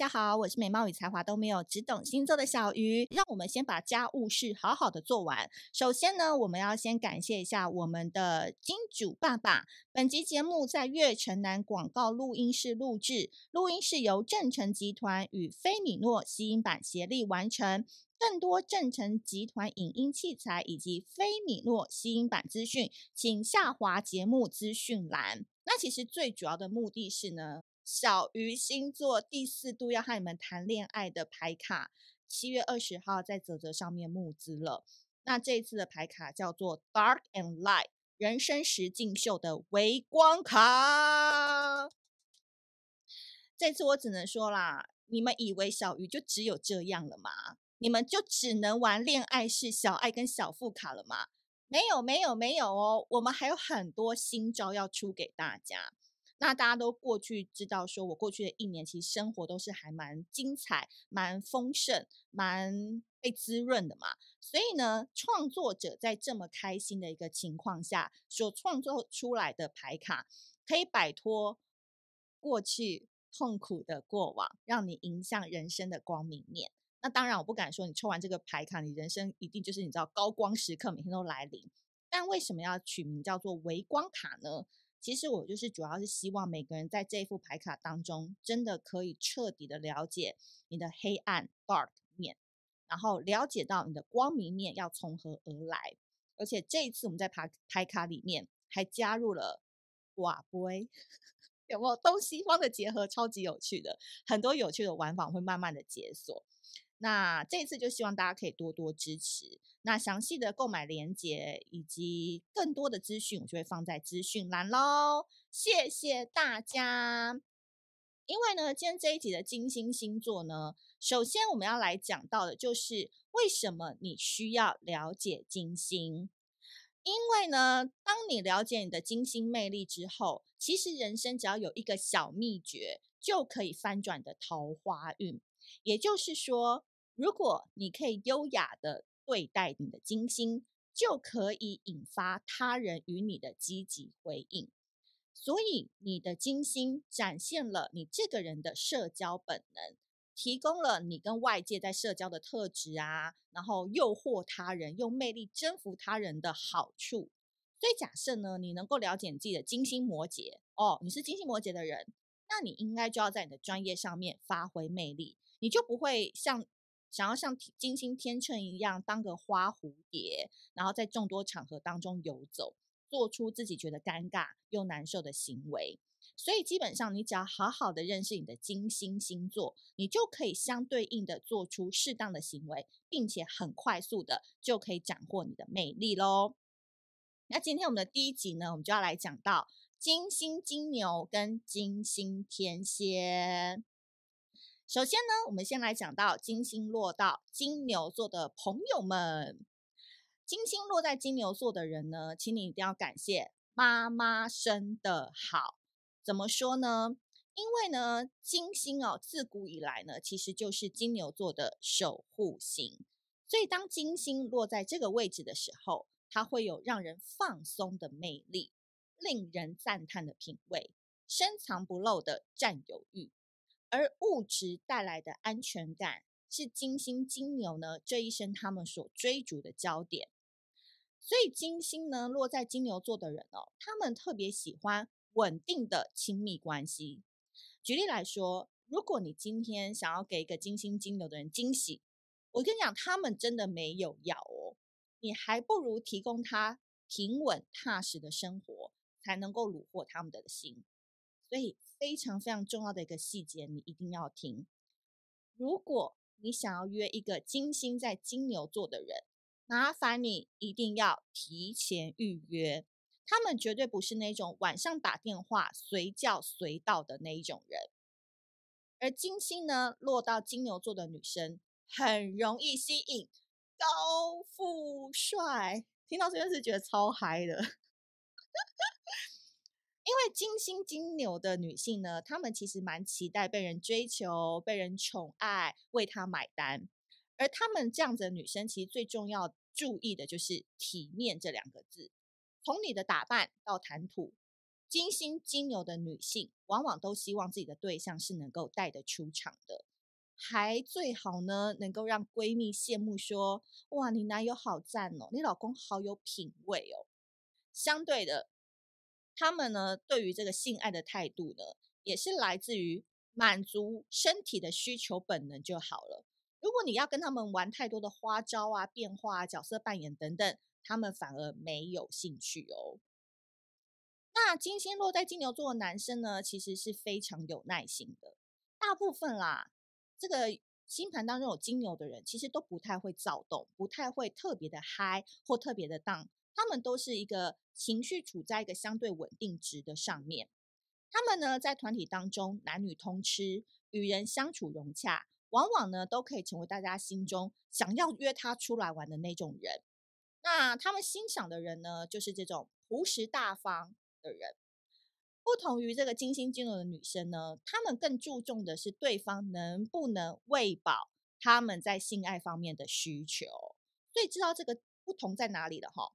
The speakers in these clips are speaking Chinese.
大家好，我是美貌与才华都没有，只懂星座的小鱼。让我们先把家务事好好的做完。首先呢，我们要先感谢一下我们的金主爸爸。本集节目在悦城南广告录音室录制，录音室由正成集团与菲米诺吸音版协力完成。更多正成集团影音器材以及菲米诺吸音版资讯，请下滑节目资讯栏。那其实最主要的目的是呢，小鱼星座第四度要和你们谈恋爱的牌卡，七月二十号在泽泽上面募资了。那这一次的牌卡叫做 Dark and Light 人生十境秀的微光卡。这次我只能说啦，你们以为小鱼就只有这样了吗？你们就只能玩恋爱式小爱跟小副卡了吗？没有，没有，没有哦！我们还有很多新招要出给大家。那大家都过去知道，说我过去的一年其实生活都是还蛮精彩、蛮丰盛、蛮被滋润的嘛。所以呢，创作者在这么开心的一个情况下，所创作出来的牌卡，可以摆脱过去痛苦的过往，让你迎向人生的光明面。那当然，我不敢说你抽完这个牌卡，你人生一定就是你知道高光时刻每天都来临。但为什么要取名叫做微光卡呢？其实我就是主要是希望每个人在这副牌卡当中，真的可以彻底的了解你的黑暗 dark 面，然后了解到你的光明面要从何而来。而且这一次我们在牌牌卡里面还加入了瓦杯，有没有东西方的结合？超级有趣的，很多有趣的玩法会慢慢的解锁。那这次就希望大家可以多多支持。那详细的购买链接以及更多的资讯，我就会放在资讯栏喽。谢谢大家。因为呢，今天这一集的金星星座呢，首先我们要来讲到的就是为什么你需要了解金星。因为呢，当你了解你的金星魅力之后，其实人生只要有一个小秘诀，就可以翻转的桃花运。也就是说，如果你可以优雅的对待你的金星，就可以引发他人与你的积极回应。所以，你的金星展现了你这个人的社交本能，提供了你跟外界在社交的特质啊，然后诱惑他人，用魅力征服他人的好处。所以，假设呢，你能够了解你自己的金星摩羯哦，你是金星摩羯的人，那你应该就要在你的专业上面发挥魅力，你就不会像。想要像金星天秤一样当个花蝴蝶，然后在众多场合当中游走，做出自己觉得尴尬又难受的行为。所以基本上，你只要好好的认识你的金星星座，你就可以相对应的做出适当的行为，并且很快速的就可以斩获你的魅力喽。那今天我们的第一集呢，我们就要来讲到金星金牛跟金星天蝎。首先呢，我们先来讲到金星落到金牛座的朋友们。金星落在金牛座的人呢，请你一定要感谢妈妈生的好。怎么说呢？因为呢，金星哦，自古以来呢，其实就是金牛座的守护星。所以当金星落在这个位置的时候，它会有让人放松的魅力，令人赞叹的品味，深藏不露的占有欲。而物质带来的安全感，是金星金牛呢这一生他们所追逐的焦点。所以金星呢落在金牛座的人哦，他们特别喜欢稳定的亲密关系。举例来说，如果你今天想要给一个金星金牛的人惊喜，我跟你讲，他们真的没有要哦，你还不如提供他平稳踏实的生活，才能够虏获他们的心。所以非常非常重要的一个细节，你一定要听。如果你想要约一个金星在金牛座的人，麻烦你一定要提前预约。他们绝对不是那种晚上打电话随叫随到的那一种人。而金星呢，落到金牛座的女生，很容易吸引高富帅。听到这件事，觉得超嗨的。因为金星金牛的女性呢，她们其实蛮期待被人追求、被人宠爱、为她买单。而她们这样子的女生，其实最重要注意的就是体面这两个字。从你的打扮到谈吐，金星金牛的女性往往都希望自己的对象是能够带得出场的，还最好呢，能够让闺蜜羡慕说：“哇，你男友好赞哦，你老公好有品味哦。”相对的，他们呢，对于这个性爱的态度呢，也是来自于满足身体的需求本能就好了。如果你要跟他们玩太多的花招啊、变化啊、角色扮演等等，他们反而没有兴趣哦。那金星落在金牛座的男生呢，其实是非常有耐心的。大部分啦，这个星盘当中有金牛的人，其实都不太会躁动，不太会特别的嗨或特别的荡。他们都是一个情绪处在一个相对稳定值的上面。他们呢，在团体当中男女通吃，与人相处融洽，往往呢都可以成为大家心中想要约他出来玩的那种人。那他们欣赏的人呢，就是这种朴实大方的人。不同于这个金星金牛的女生呢，他们更注重的是对方能不能喂饱他们在性爱方面的需求。所以知道这个不同在哪里了哈？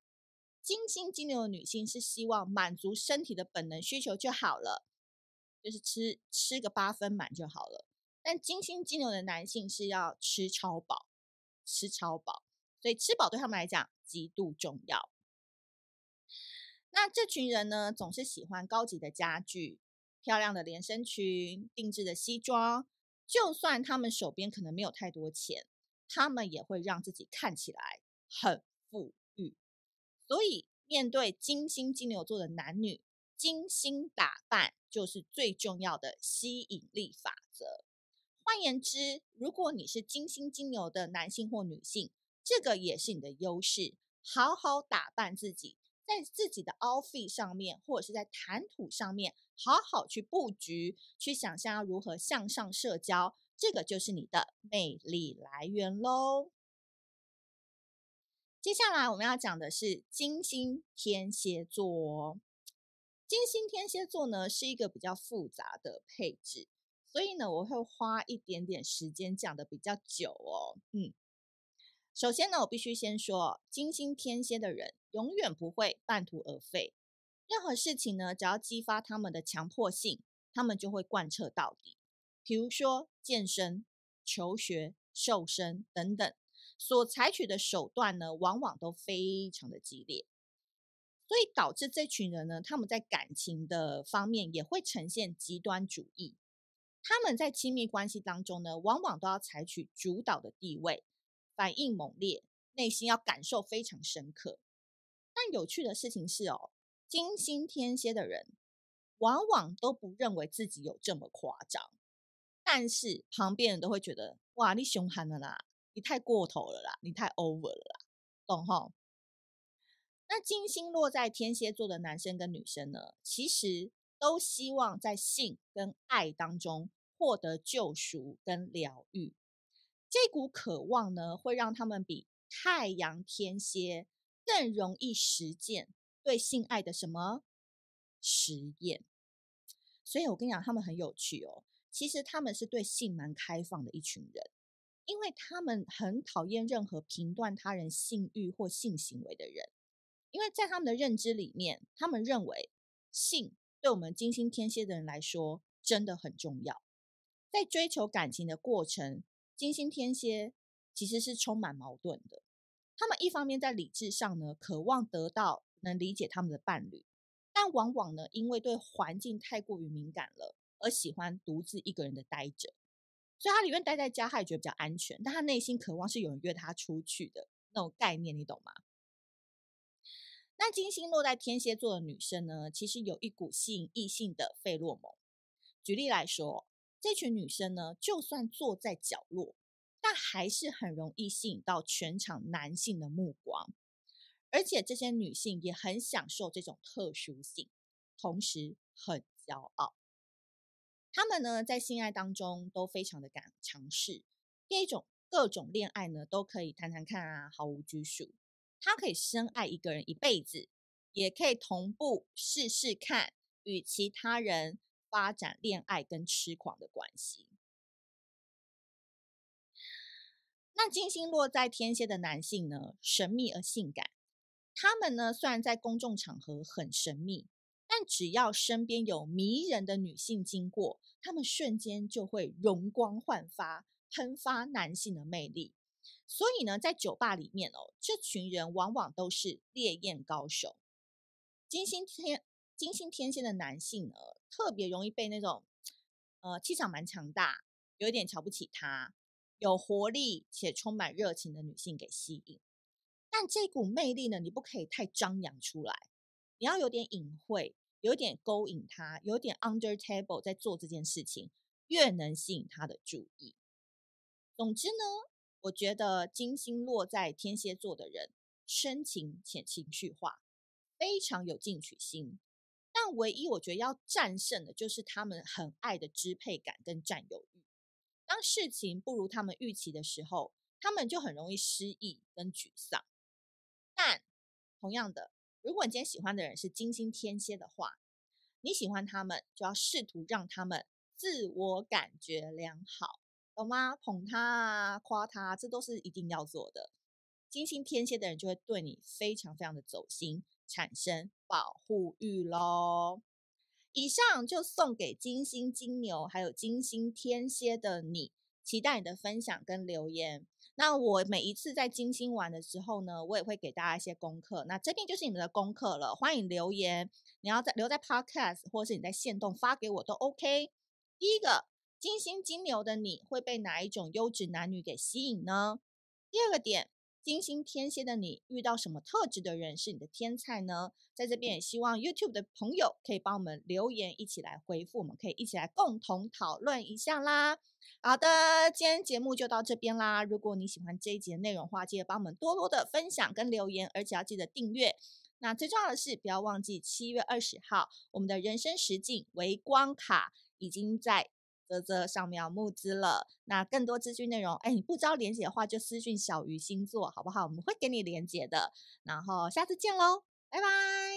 金星金牛的女性是希望满足身体的本能需求就好了，就是吃吃个八分满就好了。但金星金牛的男性是要吃超饱，吃超饱，所以吃饱对他们来讲极度重要。那这群人呢，总是喜欢高级的家具、漂亮的连身裙、定制的西装。就算他们手边可能没有太多钱，他们也会让自己看起来很富。所以，面对金星金牛座的男女，精心打扮就是最重要的吸引力法则。换言之，如果你是金星金牛的男性或女性，这个也是你的优势。好好打扮自己。在自己的 outfit 上面，或者是在谈吐上面，好好去布局，去想象要如何向上社交，这个就是你的魅力来源喽。接下来我们要讲的是金星天蝎座。金星天蝎座呢，是一个比较复杂的配置，所以呢，我会花一点点时间讲的比较久哦。嗯。首先呢，我必须先说，金星天蝎的人永远不会半途而废。任何事情呢，只要激发他们的强迫性，他们就会贯彻到底。比如说健身、求学、瘦身等等，所采取的手段呢，往往都非常的激烈。所以导致这群人呢，他们在感情的方面也会呈现极端主义。他们在亲密关系当中呢，往往都要采取主导的地位。反应猛烈，内心要感受非常深刻。但有趣的事情是哦，金星天蝎的人往往都不认为自己有这么夸张，但是旁边人都会觉得哇，你凶悍了啦，你太过头了啦，你太 over 了啦，懂哈？那金星落在天蝎座的男生跟女生呢，其实都希望在性跟爱当中获得救赎跟疗愈。这股渴望呢，会让他们比太阳天蝎更容易实践对性爱的什么实验。所以我跟你讲，他们很有趣哦。其实他们是对性蛮开放的一群人，因为他们很讨厌任何评断他人性欲或性行为的人。因为在他们的认知里面，他们认为性对我们金星天蝎的人来说真的很重要。在追求感情的过程。金星天蝎其实是充满矛盾的，他们一方面在理智上呢，渴望得到能理解他们的伴侣，但往往呢，因为对环境太过于敏感了，而喜欢独自一个人的待着。所以他里面待在家，他也觉得比较安全，但他内心渴望是有人约他出去的那种概念，你懂吗？那金星落在天蝎座的女生呢，其实有一股吸引异性的费洛蒙。举例来说。这群女生呢，就算坐在角落，但还是很容易吸引到全场男性的目光，而且这些女性也很享受这种特殊性，同时很骄傲。他们呢，在性爱当中都非常的敢尝试，第一种各种恋爱呢，都可以谈谈看啊，毫无拘束。他可以深爱一个人一辈子，也可以同步试试看与其他人。发展恋爱跟痴狂的关系。那金星落在天蝎的男性呢，神秘而性感。他们呢，虽然在公众场合很神秘，但只要身边有迷人的女性经过，他们瞬间就会容光焕发，喷发男性的魅力。所以呢，在酒吧里面哦，这群人往往都是烈焰高手。金星天金星天蝎的男性呢，特别容易被那种呃气场蛮强大，有一点瞧不起他，有活力且充满热情的女性给吸引。但这股魅力呢，你不可以太张扬出来，你要有点隐晦，有点勾引他，有点 under table 在做这件事情，越能吸引他的注意。总之呢，我觉得金星落在天蝎座的人，深情且情绪化，非常有进取心。但唯一我觉得要战胜的，就是他们很爱的支配感跟占有欲。当事情不如他们预期的时候，他们就很容易失意跟沮丧。但同样的，如果你今天喜欢的人是金星天蝎的话，你喜欢他们，就要试图让他们自我感觉良好，懂吗？捧他啊，夸他，这都是一定要做的。金星天蝎的人就会对你非常非常的走心，产生保护欲喽。以上就送给金星金牛还有金星天蝎的你，期待你的分享跟留言。那我每一次在金星玩的时候呢，我也会给大家一些功课。那这边就是你们的功课了，欢迎留言。你要在留在 Podcast，或是你在线动发给我都 OK。第一个，金星金牛的你会被哪一种优质男女给吸引呢？第二个点。金星天蝎的你遇到什么特质的人是你的天菜呢？在这边也希望 YouTube 的朋友可以帮我们留言，一起来回复，我们可以一起来共同讨论一下啦。好的，今天节目就到这边啦。如果你喜欢这一集的内容的话，记得帮我们多多的分享跟留言，而且要记得订阅。那最重要的是，不要忘记七月二十号，我们的人生实境微光卡已经在。啧啧上面要募资了，那更多资讯内容，哎，你不知道连接的话，就私讯小鱼星座好不好？我们会给你连接的。然后下次见喽，拜拜。